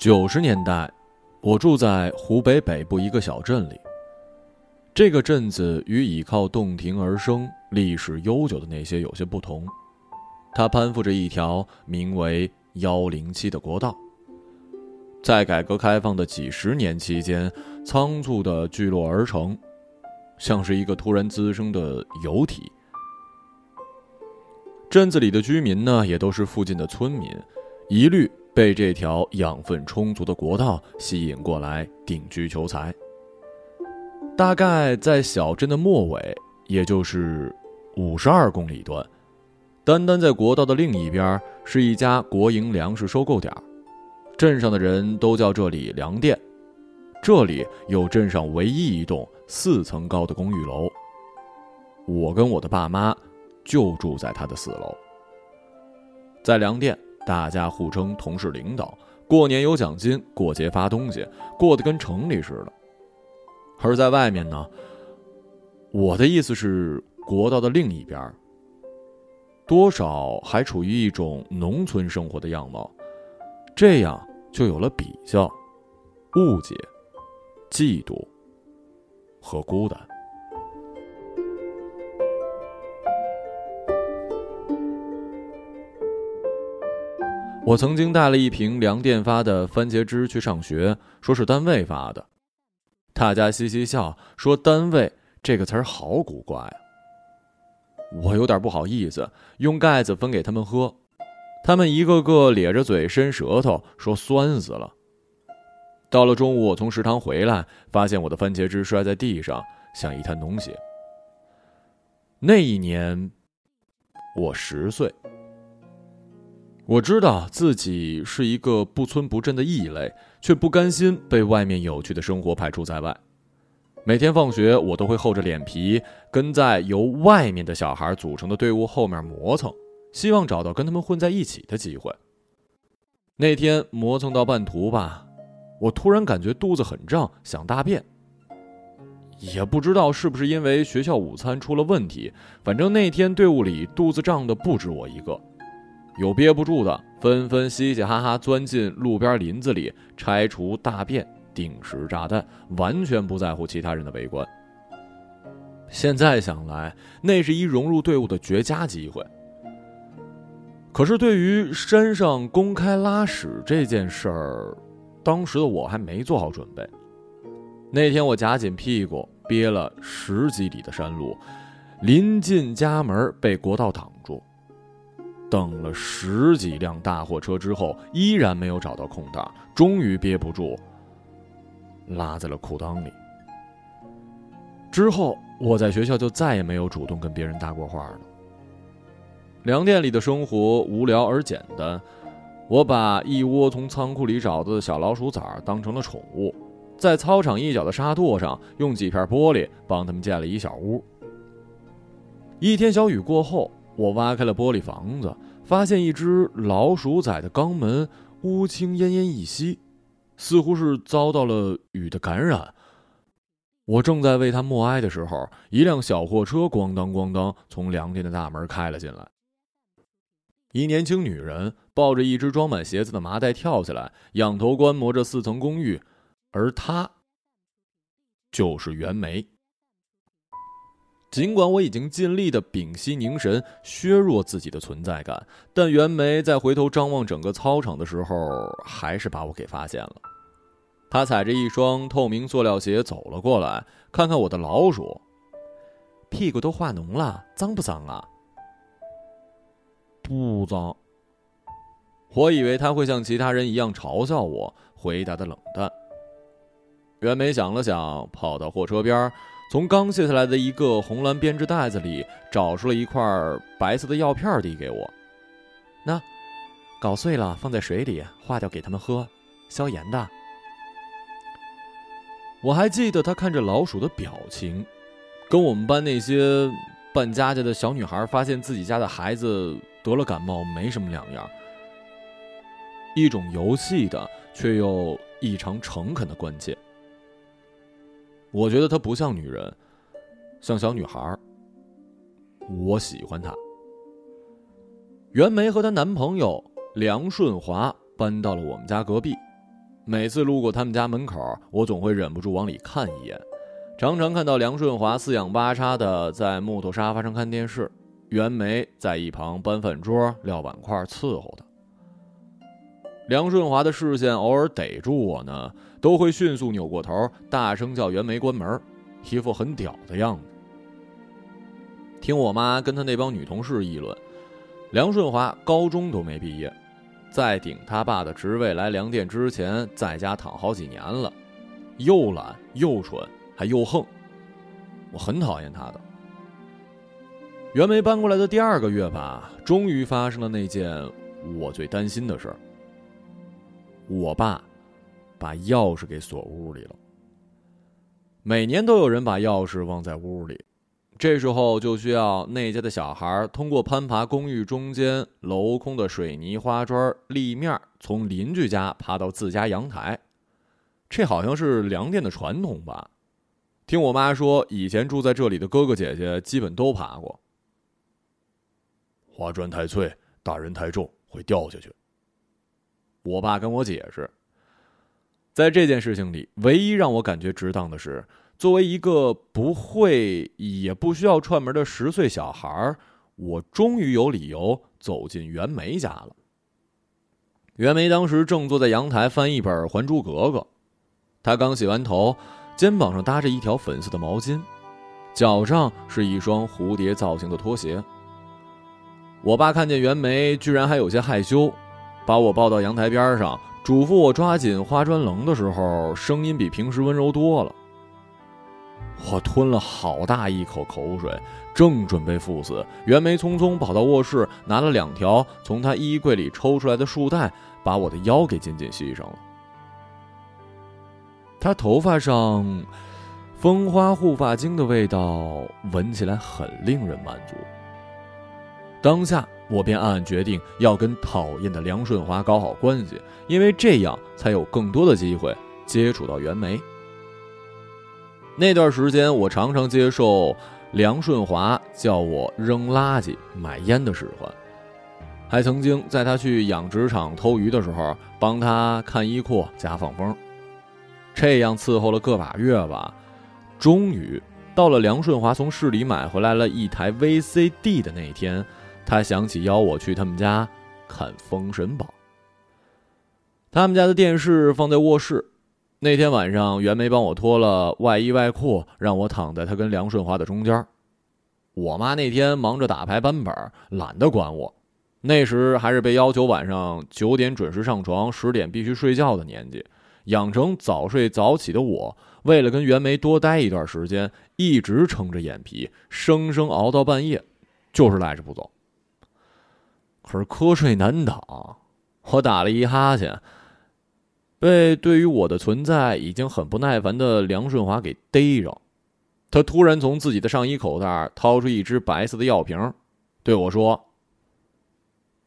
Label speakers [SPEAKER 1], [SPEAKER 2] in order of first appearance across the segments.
[SPEAKER 1] 九十年代，我住在湖北北部一个小镇里。这个镇子与倚靠洞庭而生、历史悠久的那些有些不同，它攀附着一条名为幺零七的国道。在改革开放的几十年期间，仓促的聚落而成，像是一个突然滋生的油体。镇子里的居民呢，也都是附近的村民，一律。被这条养分充足的国道吸引过来定居求财。大概在小镇的末尾，也就是五十二公里段，单单在国道的另一边是一家国营粮食收购点镇上的人都叫这里粮店。这里有镇上唯一一栋四层高的公寓楼，我跟我的爸妈就住在他的四楼。在粮店。大家互称同事、领导，过年有奖金，过节发东西，过得跟城里似的。而在外面呢，我的意思是国道的另一边，多少还处于一种农村生活的样貌，这样就有了比较、误解、嫉妒和孤单。我曾经带了一瓶粮店发的番茄汁去上学，说是单位发的。大家嘻嘻笑，说“单位”这个词儿好古怪啊。我有点不好意思，用盖子分给他们喝，他们一个个咧着嘴伸舌头，说酸死了。到了中午，我从食堂回来，发现我的番茄汁摔在地上，像一滩脓血。那一年，我十岁。我知道自己是一个不村不镇的异类，却不甘心被外面有趣的生活排除在外。每天放学，我都会厚着脸皮跟在由外面的小孩组成的队伍后面磨蹭，希望找到跟他们混在一起的机会。那天磨蹭到半途吧，我突然感觉肚子很胀，想大便。也不知道是不是因为学校午餐出了问题，反正那天队伍里肚子胀的不止我一个。有憋不住的，纷纷嘻嘻哈哈钻进路边林子里拆除大便、定时炸弹，完全不在乎其他人的围观。现在想来，那是一融入队伍的绝佳机会。可是，对于山上公开拉屎这件事儿，当时的我还没做好准备。那天我夹紧屁股憋了十几里的山路，临近家门被国道挡住。等了十几辆大货车之后，依然没有找到空档，终于憋不住，拉在了裤裆里。之后，我在学校就再也没有主动跟别人搭过话了。粮店里的生活无聊而简单，我把一窝从仓库里找到的小老鼠崽当成了宠物，在操场一角的沙垛上用几片玻璃帮他们建了一小屋。一天小雨过后。我挖开了玻璃房子，发现一只老鼠仔的肛门乌青奄奄一息，似乎是遭到了雨的感染。我正在为它默哀的时候，一辆小货车咣当咣当从粮店的大门开了进来。一年轻女人抱着一只装满鞋子的麻袋跳下来，仰头观摩着四层公寓，而她就是袁梅。尽管我已经尽力的屏息凝神，削弱自己的存在感，但袁梅在回头张望整个操场的时候，还是把我给发现了。她踩着一双透明塑料鞋走了过来，看看我的老鼠，屁股都化脓了，脏不脏啊？不脏。我以为他会像其他人一样嘲笑我，回答的冷淡。袁梅想了想，跑到货车边从刚卸下来的一个红蓝编织袋子里找出了一块白色的药片，递给我。那，搞碎了放在水里化掉给他们喝，消炎的。我还记得他看着老鼠的表情，跟我们班那些扮家家的小女孩发现自己家的孩子得了感冒没什么两样。一种游戏的却又异常诚恳的关切。我觉得她不像女人，像小女孩儿。我喜欢她。袁梅和她男朋友梁顺华搬到了我们家隔壁，每次路过他们家门口，我总会忍不住往里看一眼。常常看到梁顺华四仰八叉的在木头沙发上看电视，袁梅在一旁搬饭桌、撂碗筷伺候他。梁顺华的视线偶尔逮住我呢，都会迅速扭过头，大声叫袁梅关门，一副很屌的样子。听我妈跟他那帮女同事议论，梁顺华高中都没毕业。在顶他爸的职位来粮店之前，在家躺好几年了，又懒又蠢还又横，我很讨厌他的。袁梅搬过来的第二个月吧，终于发生了那件我最担心的事儿。我爸把钥匙给锁屋里了。每年都有人把钥匙忘在屋里。这时候就需要那家的小孩通过攀爬公寓中间镂空的水泥花砖立面，从邻居家爬到自家阳台。这好像是粮店的传统吧？听我妈说，以前住在这里的哥哥姐姐基本都爬过。花砖太脆，大人太重，会掉下去。我爸跟我解释，在这件事情里，唯一让我感觉值当的是。作为一个不会也不需要串门的十岁小孩我终于有理由走进袁梅家了。袁梅当时正坐在阳台翻一本《还珠格格》，她刚洗完头，肩膀上搭着一条粉色的毛巾，脚上是一双蝴蝶造型的拖鞋。我爸看见袁梅，居然还有些害羞，把我抱到阳台边上，嘱咐我抓紧花砖棱的时候，声音比平时温柔多了。我吞了好大一口口水，正准备赴死，袁梅匆匆跑到卧室，拿了两条从她衣柜里抽出来的束带，把我的腰给紧紧系上了。她头发上蜂花护发精的味道，闻起来很令人满足。当下，我便暗暗决定要跟讨厌的梁顺华搞好关系，因为这样才有更多的机会接触到袁梅。那段时间，我常常接受梁顺华叫我扔垃圾、买烟的使唤，还曾经在他去养殖场偷鱼的时候，帮他看衣裤、加放风。这样伺候了个把月吧，终于到了梁顺华从市里买回来了一台 VCD 的那天，他想起邀我去他们家看《封神榜》。他们家的电视放在卧室。那天晚上，袁梅帮我脱了外衣外裤，让我躺在她跟梁顺华的中间。我妈那天忙着打牌扳本，懒得管我。那时还是被要求晚上九点准时上床，十点必须睡觉的年纪，养成早睡早起的我，为了跟袁梅多待一段时间，一直撑着眼皮，生生熬到半夜，就是赖着不走。可是瞌睡难挡，我打了一哈欠。被对于我的存在已经很不耐烦的梁顺华给逮着，他突然从自己的上衣口袋掏出一支白色的药瓶，对我说：“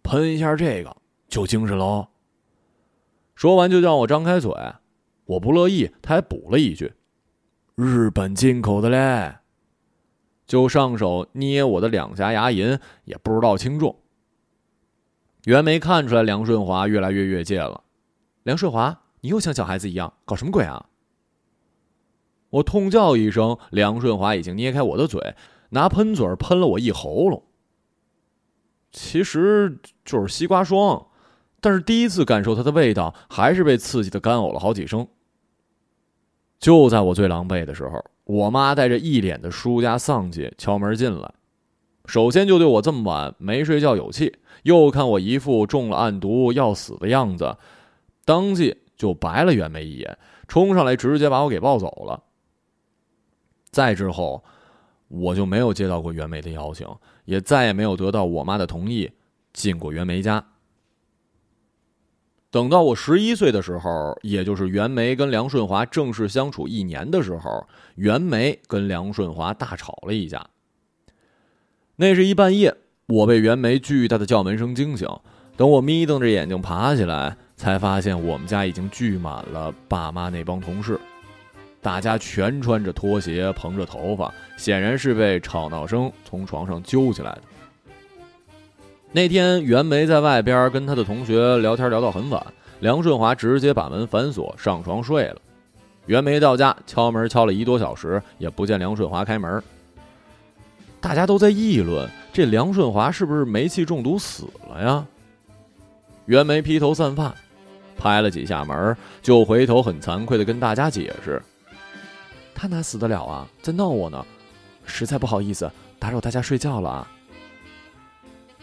[SPEAKER 1] 喷一下这个就精神喽。”说完就让我张开嘴，我不乐意，他还补了一句：“日本进口的嘞。”就上手捏我的两颊牙龈，也不知道轻重。袁梅看出来梁顺华越来越越界了，梁顺华。你又像小孩子一样搞什么鬼啊！我痛叫一声，梁顺华已经捏开我的嘴，拿喷嘴喷了我一喉咙。其实就是西瓜霜，但是第一次感受它的味道，还是被刺激的干呕了好几声。就在我最狼狈的时候，我妈带着一脸的输家丧气敲门进来，首先就对我这么晚没睡觉有气，又看我一副中了暗毒要死的样子，当即。就白了袁梅一眼，冲上来直接把我给抱走了。再之后，我就没有接到过袁梅的邀请，也再也没有得到我妈的同意进过袁梅家。等到我十一岁的时候，也就是袁梅跟梁顺华正式相处一年的时候，袁梅跟梁顺华大吵了一架。那是一半夜，我被袁梅巨大的叫门声惊醒，等我眯瞪着眼睛爬起来。才发现我们家已经聚满了爸妈那帮同事，大家全穿着拖鞋，蓬着头发，显然是被吵闹声从床上揪起来的。那天袁梅在外边跟她的同学聊天聊到很晚，梁顺华直接把门反锁，上床睡了。袁梅到家敲门敲了一多小时，也不见梁顺华开门。大家都在议论这梁顺华是不是煤气中毒死了呀？袁梅披头散发，拍了几下门，就回头很惭愧的跟大家解释：“他哪死得了啊？在闹我呢，实在不好意思打扰大家睡觉了啊。”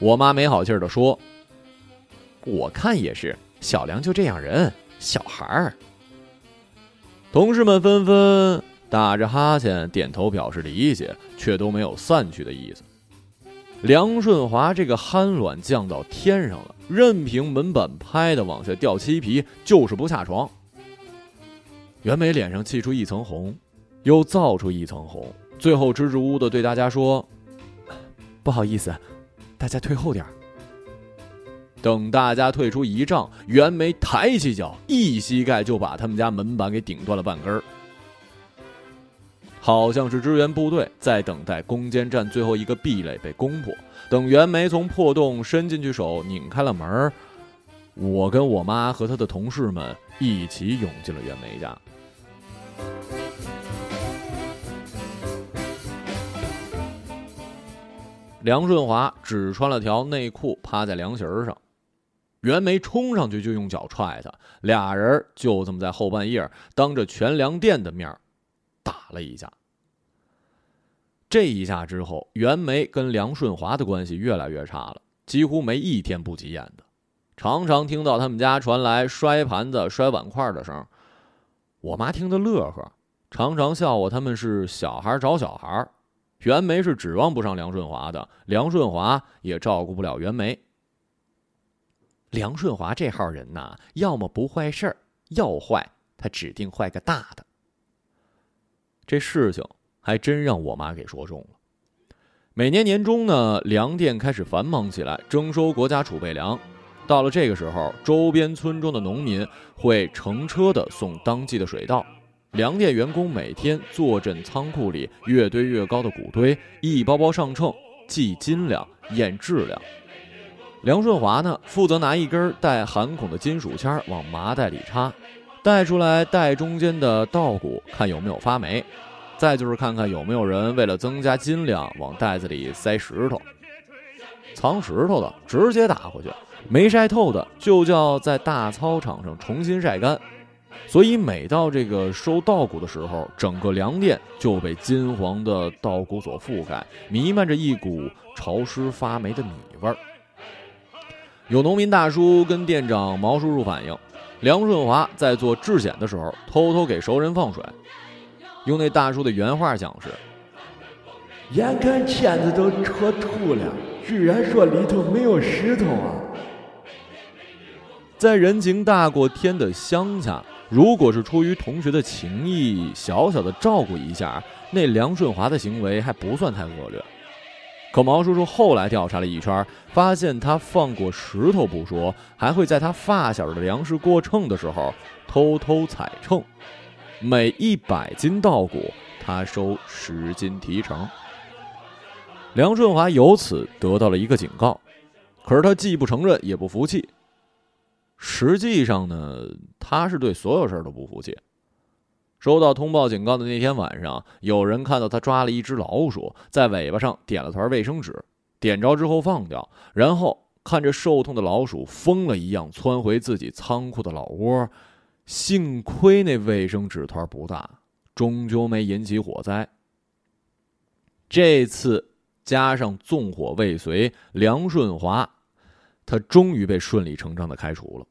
[SPEAKER 1] 我妈没好气的说：“我看也是。”小梁就这样人，小孩儿。同事们纷纷打着哈欠，点头表示理解，却都没有散去的意思。梁顺华这个憨卵降到天上了，任凭门板拍的往下掉漆皮，就是不下床。袁梅脸上气出一层红，又造出一层红，最后支支吾吾的对大家说：“不好意思，大家退后点。”等大家退出一丈，袁梅抬起脚，一膝盖就把他们家门板给顶断了半根儿。好像是支援部队在等待攻坚战最后一个壁垒被攻破。等袁梅从破洞伸进去手拧开了门我跟我妈和她的同事们一起涌进了袁梅家。梁顺华只穿了条内裤，趴在凉席上。袁梅冲上去就用脚踹他，俩人就这么在后半夜当着全粮店的面打了一架。这一下之后，袁梅跟梁顺华的关系越来越差了，几乎没一天不急眼的，常常听到他们家传来摔盘子、摔碗筷的声。我妈听得乐呵，常常笑话他们是小孩找小孩。袁梅是指望不上梁顺华的，梁顺华也照顾不了袁梅。梁顺华这号人呐，要么不坏事儿，要坏他指定坏个大的。这事情还真让我妈给说中了。每年年中呢，粮店开始繁忙起来，征收国家储备粮。到了这个时候，周边村庄的农民会乘车的送当季的水稻，粮店员工每天坐镇仓库里越堆越高的谷堆，一包包上秤，计斤两，验质量。梁顺华呢，负责拿一根带含孔的金属签往麻袋里插，带出来袋中间的稻谷，看有没有发霉；再就是看看有没有人为了增加斤量，往袋子里塞石头。藏石头的直接打回去，没晒透的就叫在大操场上重新晒干。所以每到这个收稻谷的时候，整个粮店就被金黄的稻谷所覆盖，弥漫着一股潮湿发霉的米味儿。有农民大叔跟店长毛叔叔反映，梁顺华在做质检的时候偷偷给熟人放水。用那大叔的原话讲是：“
[SPEAKER 2] 眼看签子都戳秃了，居然说里头没有石头啊！”
[SPEAKER 1] 在人情大过天的乡下，如果是出于同学的情谊，小小的照顾一下，那梁顺华的行为还不算太恶劣。可毛叔叔后来调查了一圈，发现他放过石头不说，还会在他发小的粮食过秤的时候偷偷踩秤，每一百斤稻谷他收十斤提成。梁顺华由此得到了一个警告，可是他既不承认也不服气。实际上呢，他是对所有事儿都不服气。收到通报警告的那天晚上，有人看到他抓了一只老鼠，在尾巴上点了团卫生纸，点着之后放掉，然后看着受痛的老鼠疯了一样窜回自己仓库的老窝。幸亏那卫生纸团不大，终究没引起火灾。这次加上纵火未遂，梁顺华，他终于被顺理成章的开除了。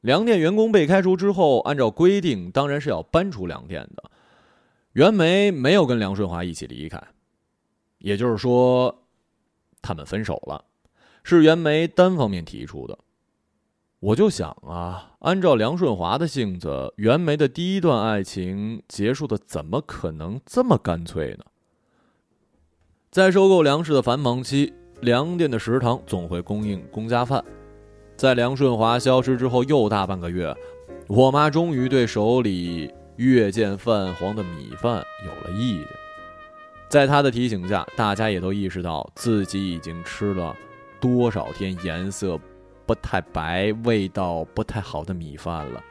[SPEAKER 1] 粮店员工被开除之后，按照规定，当然是要搬出粮店的。袁梅没有跟梁顺华一起离开，也就是说，他们分手了，是袁梅单方面提出的。我就想啊，按照梁顺华的性子，袁梅的第一段爱情结束的怎么可能这么干脆呢？在收购粮食的繁忙期，粮店的食堂总会供应公家饭。在梁顺华消失之后又大半个月，我妈终于对手里越见泛黄的米饭有了意见。在她的提醒下，大家也都意识到自己已经吃了多少天颜色不太白、味道不太好的米饭了。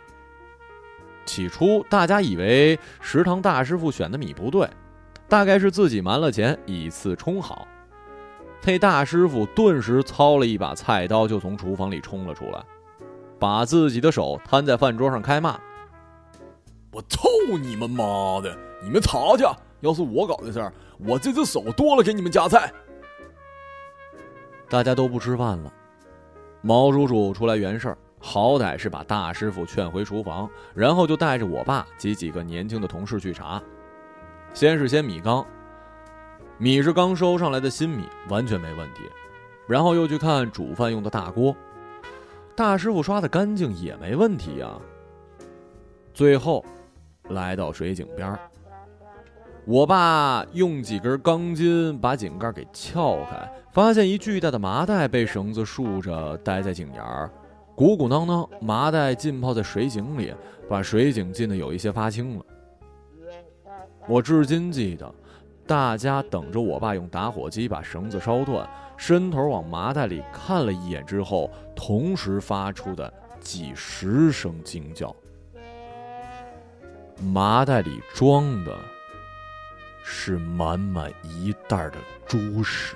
[SPEAKER 1] 起初大家以为食堂大师傅选的米不对，大概是自己瞒了钱，以次充好。那大师傅顿时操了一把菜刀，就从厨房里冲了出来，把自己的手摊在饭桌上开骂：“
[SPEAKER 3] 我操你们妈的！你们查去！要是我搞的事儿，我这只手剁了给你们夹菜。”
[SPEAKER 1] 大家都不吃饭了，毛叔叔出来圆事儿，好歹是把大师傅劝回厨房，然后就带着我爸及几个年轻的同事去查。先是掀米缸，米是刚收上来的新米，完全没问题。然后又去看煮饭用的大锅，大师傅刷的干净也没问题呀。最后，来到水井边。我爸用几根钢筋把井盖给撬开，发现一巨大的麻袋被绳子束着，待在井沿儿，鼓鼓囊囊，麻袋浸泡在水井里，把水井浸得有一些发青了。我至今记得，大家等着我爸用打火机把绳子烧断，伸头往麻袋里看了一眼之后，同时发出的几十声惊叫。麻袋里装的。是满满一袋的猪屎。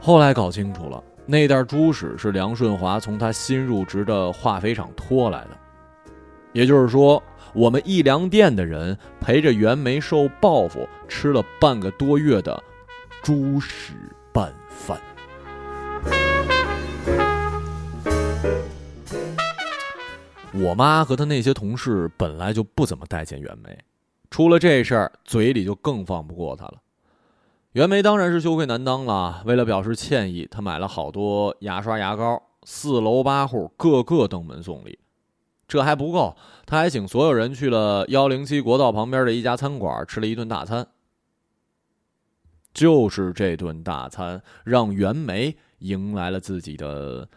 [SPEAKER 1] 后来搞清楚了，那袋猪屎是梁顺华从他新入职的化肥厂拖来的。也就是说，我们一粮店的人陪着袁梅受报复，吃了半个多月的猪屎拌饭。我妈和她那些同事本来就不怎么待见袁梅，出了这事儿，嘴里就更放不过她了。袁梅当然是羞愧难当了。为了表示歉意，她买了好多牙刷、牙膏，四楼八户个个登门送礼。这还不够，他还请所有人去了幺零七国道旁边的一家餐馆吃了一顿大餐。就是这顿大餐，让袁梅迎来了自己的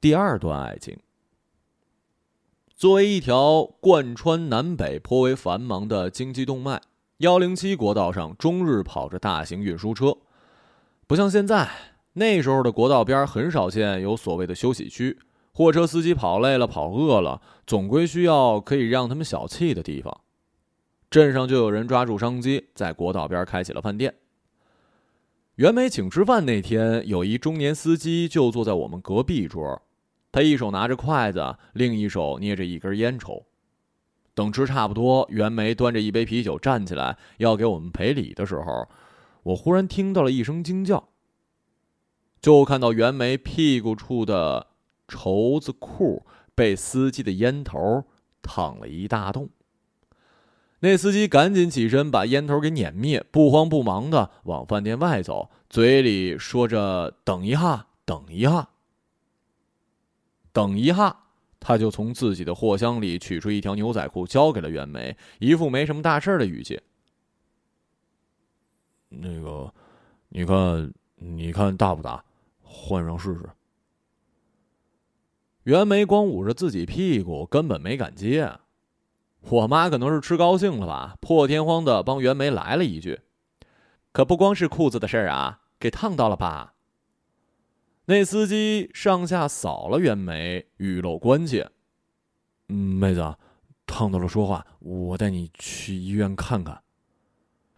[SPEAKER 1] 第二段爱情。作为一条贯穿南北、颇为繁忙的经济动脉，幺零七国道上终日跑着大型运输车，不像现在。那时候的国道边很少见有所谓的休息区，货车司机跑累了、跑饿了，总归需要可以让他们小憩的地方。镇上就有人抓住商机，在国道边开起了饭店。袁梅请吃饭那天，有一中年司机就坐在我们隔壁桌。他一手拿着筷子，另一手捏着一根烟抽。等吃差不多，袁梅端着一杯啤酒站起来要给我们赔礼的时候，我忽然听到了一声惊叫。就看到袁梅屁股处的绸子裤被司机的烟头烫了一大洞。那司机赶紧起身把烟头给碾灭，不慌不忙的往饭店外走，嘴里说着：“等一下，等一下。”等一下，他就从自己的货箱里取出一条牛仔裤，交给了袁梅，一副没什么大事的语气。那个，你看，你看大不大？换上试试。袁梅光捂着自己屁股，根本没敢接。我妈可能是吃高兴了吧，破天荒的帮袁梅来了一句：“可不光是裤子的事儿啊，给烫到了吧？”那司机上下扫了袁梅，语露关切：“，妹子，烫到了，说话，我带你去医院看看。”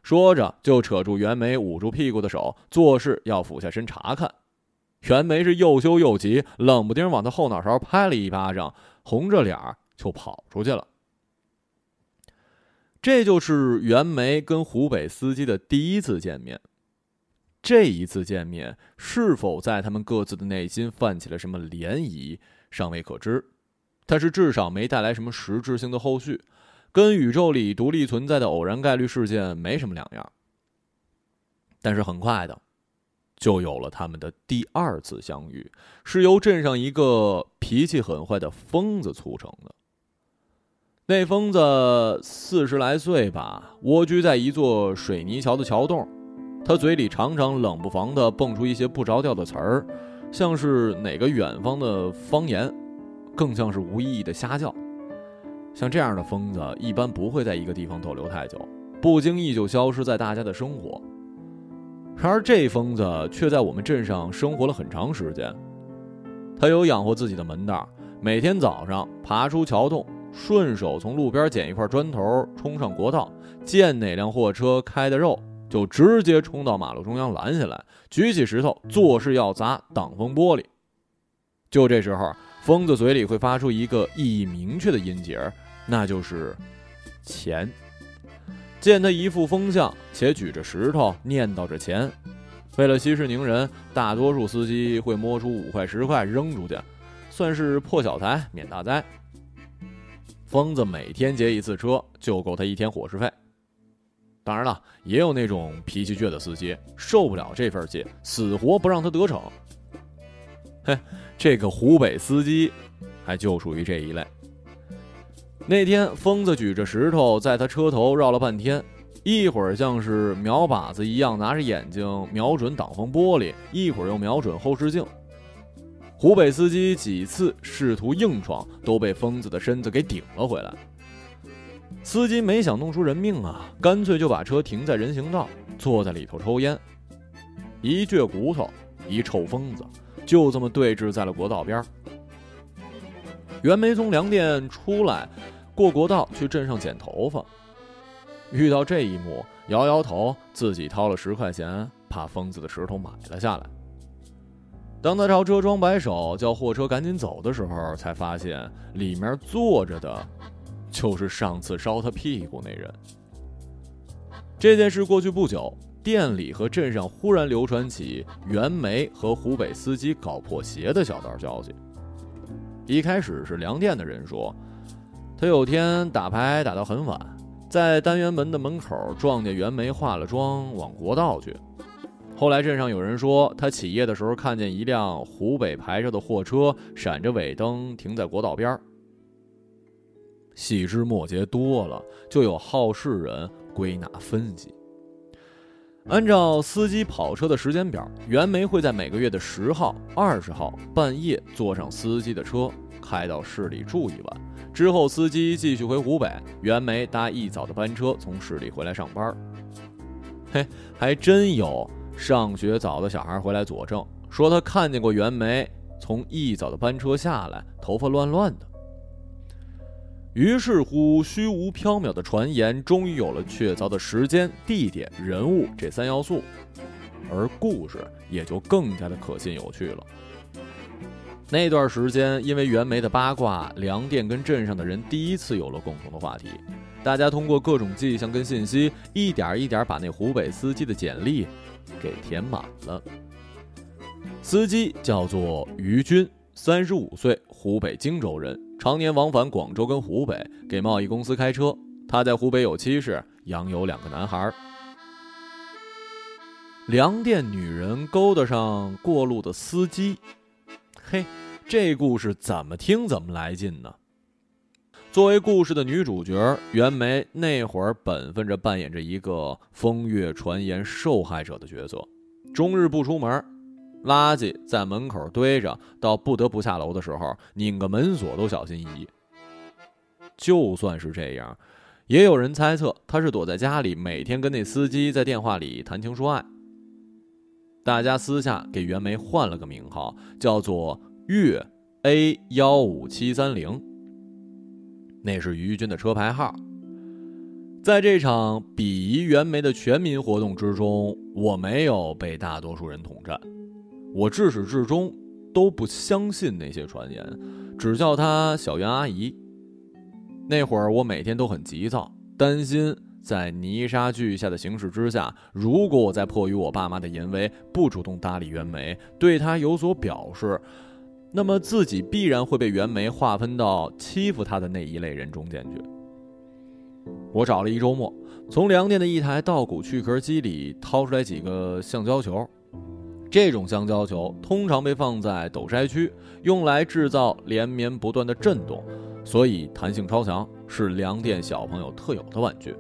[SPEAKER 1] 说着就扯住袁梅捂住屁股的手，做事要俯下身查看。袁梅是又羞又急，冷不丁往他后脑勺拍了一巴掌，红着脸就跑出去了。这就是袁梅跟湖北司机的第一次见面。这一次见面是否在他们各自的内心泛起了什么涟漪，尚未可知。但是至少没带来什么实质性的后续，跟宇宙里独立存在的偶然概率事件没什么两样。但是很快的，就有了他们的第二次相遇，是由镇上一个脾气很坏的疯子促成的。那疯子四十来岁吧，蜗居在一座水泥桥的桥洞。他嘴里常常冷不防地蹦出一些不着调的词儿，像是哪个远方的方言，更像是无意义的瞎叫。像这样的疯子，一般不会在一个地方逗留太久，不经意就消失在大家的生活。然而这疯子却在我们镇上生活了很长时间。他有养活自己的门道，每天早上爬出桥洞，顺手从路边捡一块砖头，冲上国道，见哪辆货车开的肉，就直接冲到马路中央拦下来，举起石头，作势要砸挡风玻璃。就这时候，疯子嘴里会发出一个意义明确的音节，那就是“钱”。见他一副疯相，且举着石头念叨着钱，为了息事宁人，大多数司机会摸出五块十块扔出去，算是破小财免大灾。疯子每天劫一次车，就够他一天伙食费。当然了，也有那种脾气倔的司机，受不了这份气，死活不让他得逞。嘿，这个湖北司机，还就属于这一类。那天，疯子举着石头在他车头绕了半天，一会儿像是瞄靶子一样拿着眼睛瞄准挡风玻璃，一会儿又瞄准后视镜。湖北司机几次试图硬闯，都被疯子的身子给顶了回来。司机没想弄出人命啊，干脆就把车停在人行道，坐在里头抽烟。一倔骨头，一臭疯子，就这么对峙在了国道边。袁梅从粮店出来。过国道去镇上剪头发，遇到这一幕，摇摇头，自己掏了十块钱，把疯子的石头买了下来。当他朝车窗摆手，叫货车赶紧走的时候，才发现里面坐着的，就是上次烧他屁股那人。这件事过去不久，店里和镇上忽然流传起袁梅和湖北司机搞破鞋的小道消息。一开始是粮店的人说。他有天打牌打到很晚，在单元门的门口撞见袁梅化了妆往国道去。后来镇上有人说，他起夜的时候看见一辆湖北牌照的货车闪着尾灯停在国道边细枝末节多了，就有好事人归纳分析。按照司机跑车的时间表，袁梅会在每个月的十号、二十号半夜坐上司机的车，开到市里住一晚。之后，司机继续回湖北，袁梅搭一早的班车从市里回来上班。嘿，还真有上学早的小孩回来佐证，说他看见过袁梅从一早的班车下来，头发乱乱的。于是乎，虚无缥缈的传言终于有了确凿的时间、地点、人物这三要素，而故事也就更加的可信有趣了。那段时间，因为袁梅的八卦，粮店跟镇上的人第一次有了共同的话题。大家通过各种迹象跟信息，一点一点把那湖北司机的简历给填满了。司机叫做于军，三十五岁，湖北荆州人，常年往返广州跟湖北，给贸易公司开车。他在湖北有妻室，养有两个男孩。粮店女人勾搭上过路的司机，嘿。这故事怎么听怎么来劲呢？作为故事的女主角袁梅，那会儿本分着扮演着一个风月传言受害者的角色，终日不出门，垃圾在门口堆着，到不得不下楼的时候，拧个门锁都小心翼翼。就算是这样，也有人猜测她是躲在家里，每天跟那司机在电话里谈情说爱。大家私下给袁梅换了个名号，叫做。粤 A 幺五七三零，那是于军的车牌号。在这场鄙夷袁枚的全民活动之中，我没有被大多数人统战。我至始至终都不相信那些传言，只叫她小袁阿姨。那会儿我每天都很急躁，担心在泥沙俱下的形势之下，如果我在迫于我爸妈的淫威，不主动搭理袁枚，对她有所表示。那么自己必然会被袁枚划分到欺负他的那一类人中间去。我找了一周末，从粮店的一台稻谷去壳机里掏出来几个橡胶球，这种橡胶球通常被放在斗筛区，用来制造连绵不断的震动，所以弹性超强，是粮店小朋友特有的玩具。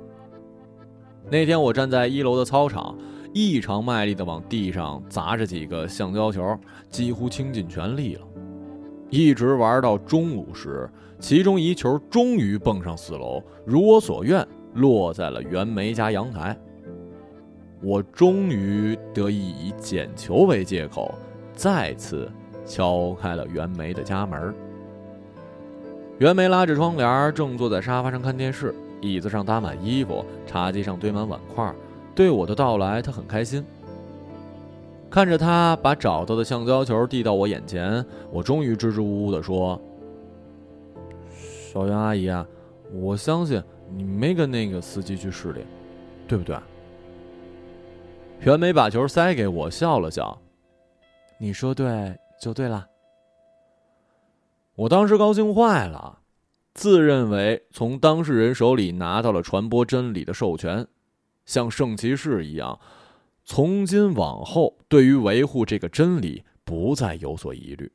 [SPEAKER 1] 那天我站在一楼的操场，异常卖力地往地上砸着几个橡胶球，几乎倾尽全力了。一直玩到中午时，其中一球终于蹦上四楼，如我所愿，落在了袁梅家阳台。我终于得以以捡球为借口，再次敲开了袁梅的家门。袁梅拉着窗帘，正坐在沙发上看电视，椅子上搭满衣服，茶几上堆满碗筷。对我的到来，他很开心。看着他把找到的橡胶球递到我眼前，我终于支支吾吾地说：“小袁阿姨啊，我相信你没跟那个司机去市里，对不对？”袁梅把球塞给我，笑了笑：“你说对就对了。”我当时高兴坏了，自认为从当事人手里拿到了传播真理的授权，像圣骑士一样，从今往后对于维护这个真理不再有所疑虑。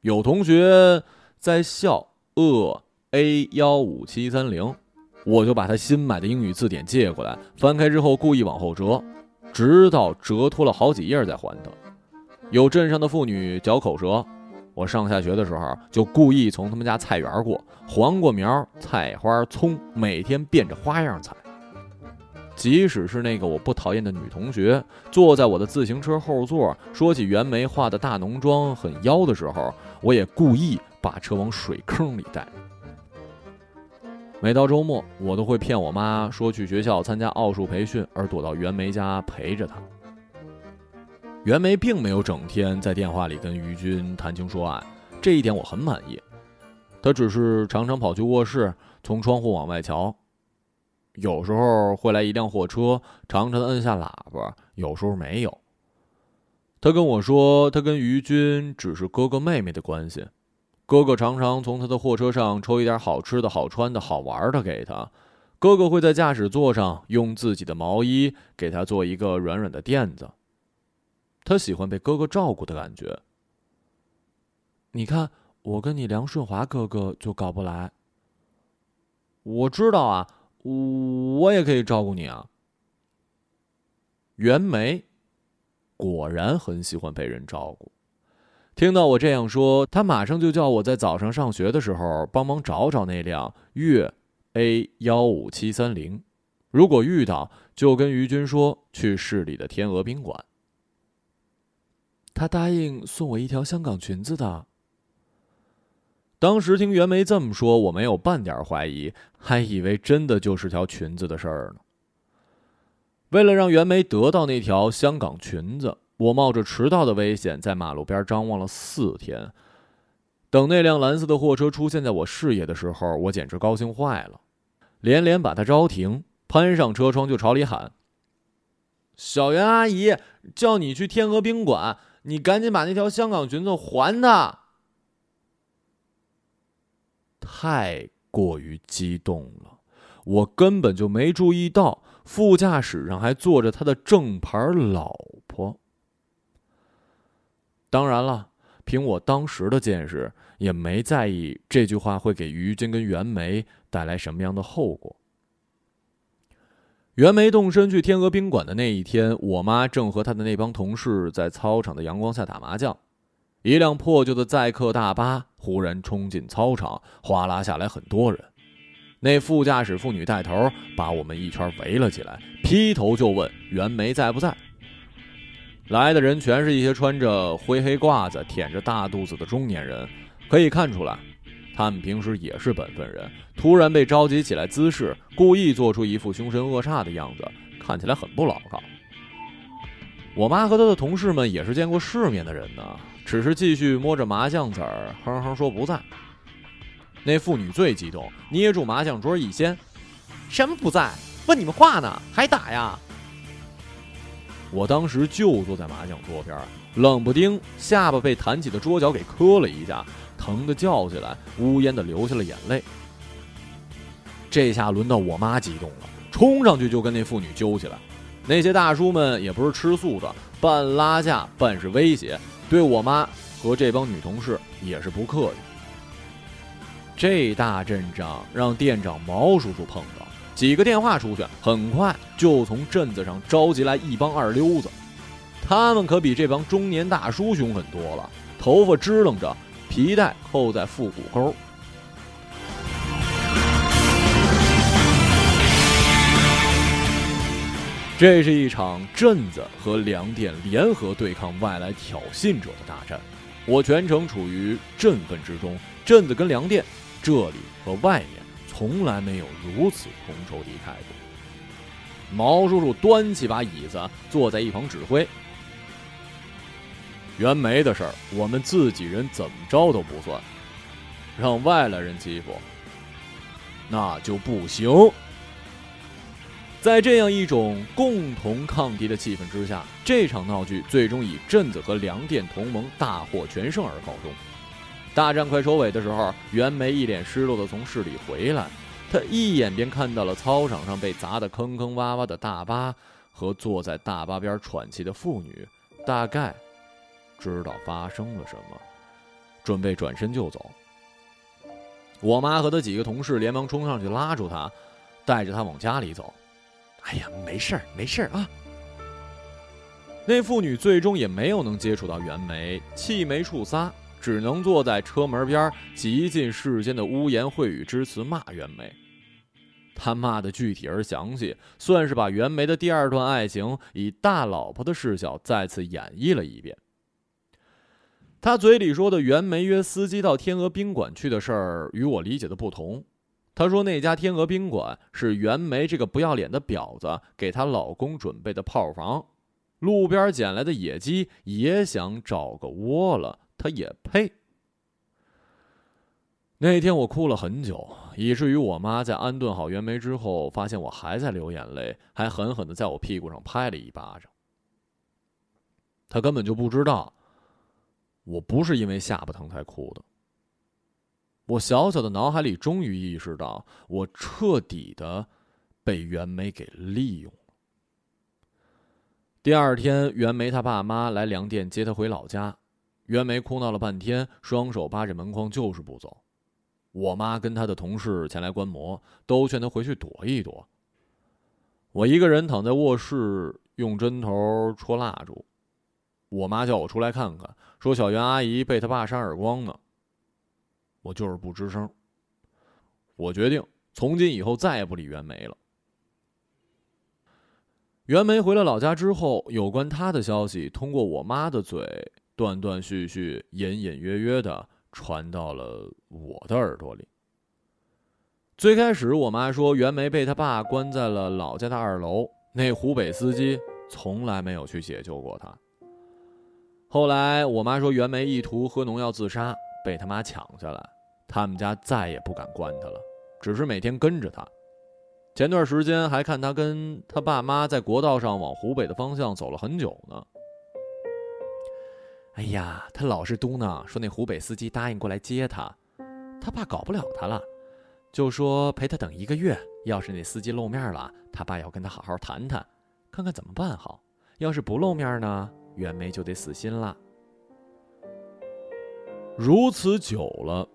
[SPEAKER 1] 有同学在笑恶 A 幺五七三零。我就把他新买的英语字典借过来，翻开之后故意往后折，直到折脱了好几页再还他。有镇上的妇女嚼口舌，我上下学的时候就故意从他们家菜园过，黄瓜苗、菜花、葱，每天变着花样采。即使是那个我不讨厌的女同学，坐在我的自行车后座，说起袁梅画的大浓妆很妖的时候，我也故意把车往水坑里带。每到周末，我都会骗我妈说去学校参加奥数培训，而躲到袁梅家陪着她。袁梅并没有整天在电话里跟于军谈情说爱，这一点我很满意。她只是常常跑去卧室，从窗户往外瞧。有时候会来一辆货车，常常摁下喇叭；有时候没有。他跟我说，他跟于军只是哥哥妹妹的关系。哥哥常常从他的货车上抽一点好吃的、好穿的、好玩的给他。哥哥会在驾驶座上用自己的毛衣给他做一个软软的垫子。他喜欢被哥哥照顾的感觉。你看，我跟你梁顺华哥哥就搞不来。我知道啊，我也可以照顾你啊。袁梅果然很喜欢被人照顾。听到我这样说，他马上就叫我在早上上学的时候帮忙找找那辆粤 A 幺五七三零，如果遇到，就跟于军说去市里的天鹅宾馆。他答应送我一条香港裙子的。当时听袁梅这么说，我没有半点怀疑，还以为真的就是条裙子的事儿呢。为了让袁梅得到那条香港裙子。我冒着迟到的危险，在马路边张望了四天。等那辆蓝色的货车出现在我视野的时候，我简直高兴坏了，连连把它招停，攀上车窗就朝里喊：“小袁阿姨，叫你去天鹅宾馆，你赶紧把那条香港裙子还他！”太过于激动了，我根本就没注意到副驾驶上还坐着他的正牌老婆。当然了，凭我当时的见识，也没在意这句话会给于军跟袁梅带来什么样的后果。袁梅动身去天鹅宾馆的那一天，我妈正和她的那帮同事在操场的阳光下打麻将。一辆破旧的载客大巴忽然冲进操场，哗啦下来很多人。那副驾驶妇女带头，把我们一圈围了起来，劈头就问袁梅在不在。来的人全是一些穿着灰黑褂子、舔着大肚子的中年人，可以看出来，他们平时也是本分人。突然被召集起来滋事，故意做出一副凶神恶煞的样子，看起来很不牢靠。我妈和她的同事们也是见过世面的人呢，只是继续摸着麻将子儿，哼哼说不在。那妇女最激动，捏住麻将桌一掀：“什么不在？问你们话呢，还打呀？”我当时就坐在麻将桌边，冷不丁下巴被弹起的桌角给磕了一下，疼得叫起来，呜咽的流下了眼泪。这下轮到我妈激动了，冲上去就跟那妇女揪起来。那些大叔们也不是吃素的，半拉架半是威胁，对我妈和这帮女同事也是不客气。这大阵仗让店长毛叔叔碰到。几个电话出去，很快就从镇子上召集来一帮二溜子，他们可比这帮中年大叔凶狠多了，头发支棱着，皮带扣在腹股沟。这是一场镇子和粮店联合对抗外来挑衅者的大战，我全程处于振奋之中。镇子跟粮店，这里和外面从来没有如此同仇敌忾过。毛叔叔端起把椅子，坐在一旁指挥。袁梅的事儿，我们自己人怎么着都不算，让外来人欺负，那就不行。在这样一种共同抗敌的气氛之下，这场闹剧最终以镇子和粮店同盟大获全胜而告终。大战快收尾的时候，袁梅一脸失落地从市里回来，他一眼便看到了操场上被砸得坑坑洼洼的大巴和坐在大巴边喘气的妇女，大概知道发生了什么，准备转身就走。我妈和她几个同事连忙冲上去拉住他，带着他往家里走。哎呀，没事儿，没事儿啊！那妇女最终也没有能接触到袁梅，气没处撒，只能坐在车门边，极尽世间的污言秽语之词骂袁梅。他骂的具体而详细，算是把袁梅的第二段爱情以大老婆的视角再次演绎了一遍。他嘴里说的袁梅约司机到天鹅宾馆去的事儿，与我理解的不同。他说：“那家天鹅宾馆是袁梅这个不要脸的婊子给她老公准备的炮房，路边捡来的野鸡也想找个窝了，他也配。”那天我哭了很久，以至于我妈在安顿好袁梅之后，发现我还在流眼泪，还狠狠的在我屁股上拍了一巴掌。她根本就不知道，我不是因为下巴疼才哭的。我小小的脑海里终于意识到，我彻底的被袁梅给利用了。第二天，袁梅她爸妈来粮店接她回老家，袁梅哭闹了半天，双手扒着门框就是不走。我妈跟她的同事前来观摩，都劝她回去躲一躲。我一个人躺在卧室，用针头戳蜡烛。我妈叫我出来看看，说小袁阿姨被她爸扇耳光呢。我就是不吱声。我决定从今以后再也不理袁梅了。袁梅回了老家之后，有关她的消息通过我妈的嘴断断续续、隐隐约约的传到了我的耳朵里。最开始，我妈说袁梅被她爸关在了老家的二楼，那湖北司机从来没有去解救过她。后来，我妈说袁梅意图喝农药自杀，被他妈抢下来。他们家再也不敢关他了，只是每天跟着他。前段时间还看他跟他爸妈在国道上往湖北的方向走了很久呢。哎呀，他老是嘟囔说那湖北司机答应过来接他，他爸搞不了他了，就说陪他等一个月。要是那司机露面了，他爸要跟他好好谈谈，看看怎么办好。要是不露面呢，袁梅就得死心了。如此久了。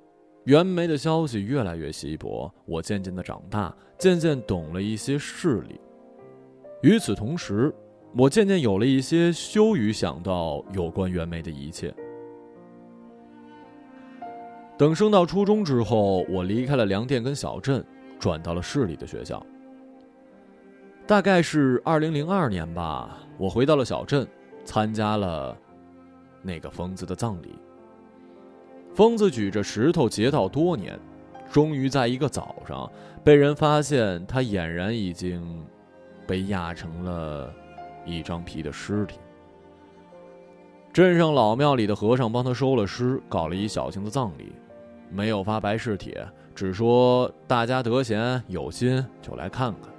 [SPEAKER 1] 袁梅的消息越来越稀薄，我渐渐的长大，渐渐懂了一些事理。与此同时，我渐渐有了一些羞于想到有关袁梅的一切。等升到初中之后，我离开了粮店跟小镇，转到了市里的学校。大概是二零零二年吧，我回到了小镇，参加了那个疯子的葬礼。疯子举着石头劫道多年，终于在一个早上被人发现，他俨然已经被压成了一张皮的尸体。镇上老庙里的和尚帮他收了尸，搞了一小型的葬礼，没有发白事帖，只说大家得闲有心就来看看。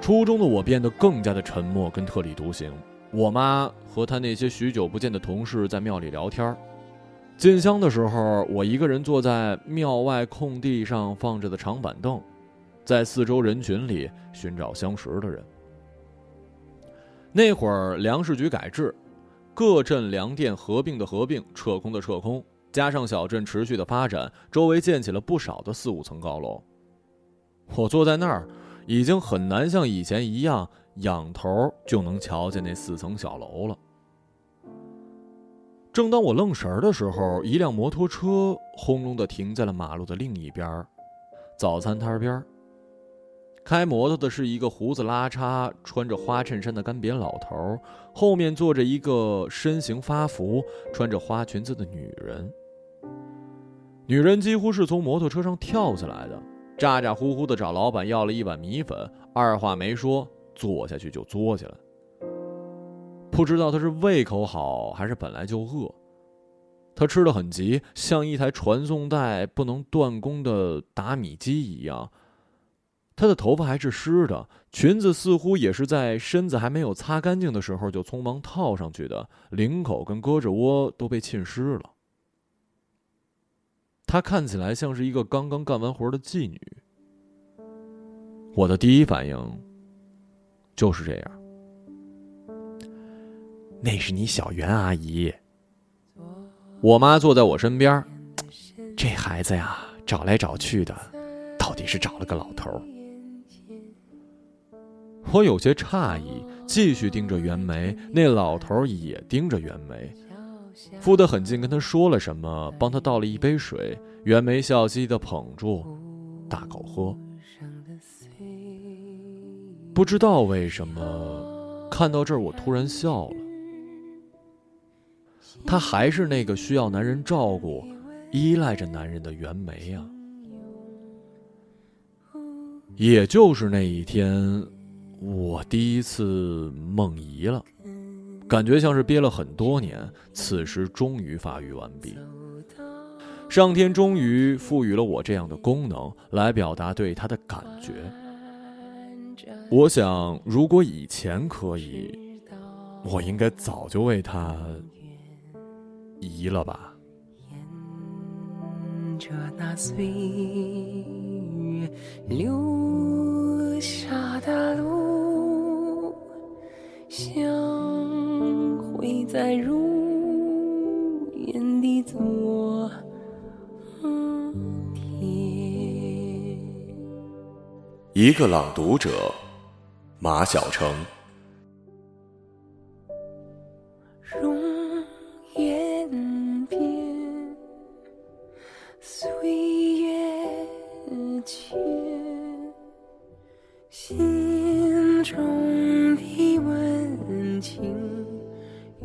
[SPEAKER 1] 初中的我变得更加的沉默跟特立独行，我妈和她那些许久不见的同事在庙里聊天进香的时候，我一个人坐在庙外空地上放着的长板凳，在四周人群里寻找相识的人。那会儿粮食局改制，各镇粮店合并的合并，撤空的撤空，加上小镇持续的发展，周围建起了不少的四五层高楼。我坐在那儿，已经很难像以前一样仰头就能瞧见那四层小楼了。正当我愣神儿的时候，一辆摩托车轰隆的停在了马路的另一边，早餐摊边开摩托的是一个胡子拉碴、穿着花衬衫的干瘪老头，后面坐着一个身形发福、穿着花裙子的女人。女人几乎是从摩托车上跳下来的，咋咋呼呼的找老板要了一碗米粉，二话没说，坐下去就坐起来。不知道他是胃口好还是本来就饿，他吃的很急，像一台传送带不能断供的打米机一样。他的头发还是湿的，裙子似乎也是在身子还没有擦干净的时候就匆忙套上去的，领口跟胳肢窝都被浸湿了。她看起来像是一个刚刚干完活的妓女。我的第一反应就是这样。那是你小袁阿姨。我妈坐在我身边，这孩子呀，找来找去的，到底是找了个老头儿。我有些诧异，继续盯着袁梅。那老头也盯着袁梅，附得很近，跟他说了什么，帮他倒了一杯水。袁梅笑嘻嘻的捧住，大口喝。不知道为什么，看到这儿我突然笑了。她还是那个需要男人照顾、依赖着男人的袁梅啊。也就是那一天。我第一次梦遗了，感觉像是憋了很多年，此时终于发育完毕。上天终于赋予了我这样的功能，来表达对他的感觉。我想，如果以前可以，我应该早就为他移了吧。着那岁月留下的路。相会在如烟的昨天。一个朗读者，马晓成。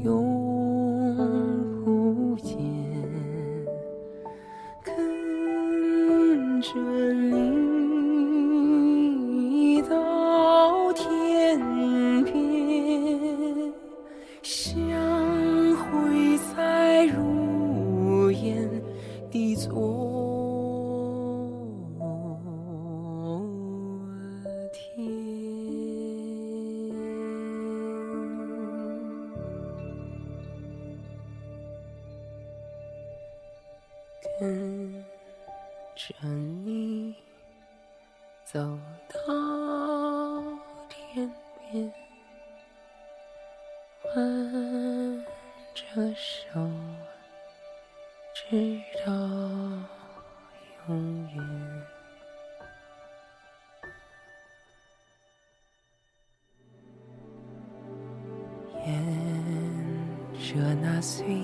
[SPEAKER 1] 跟 see.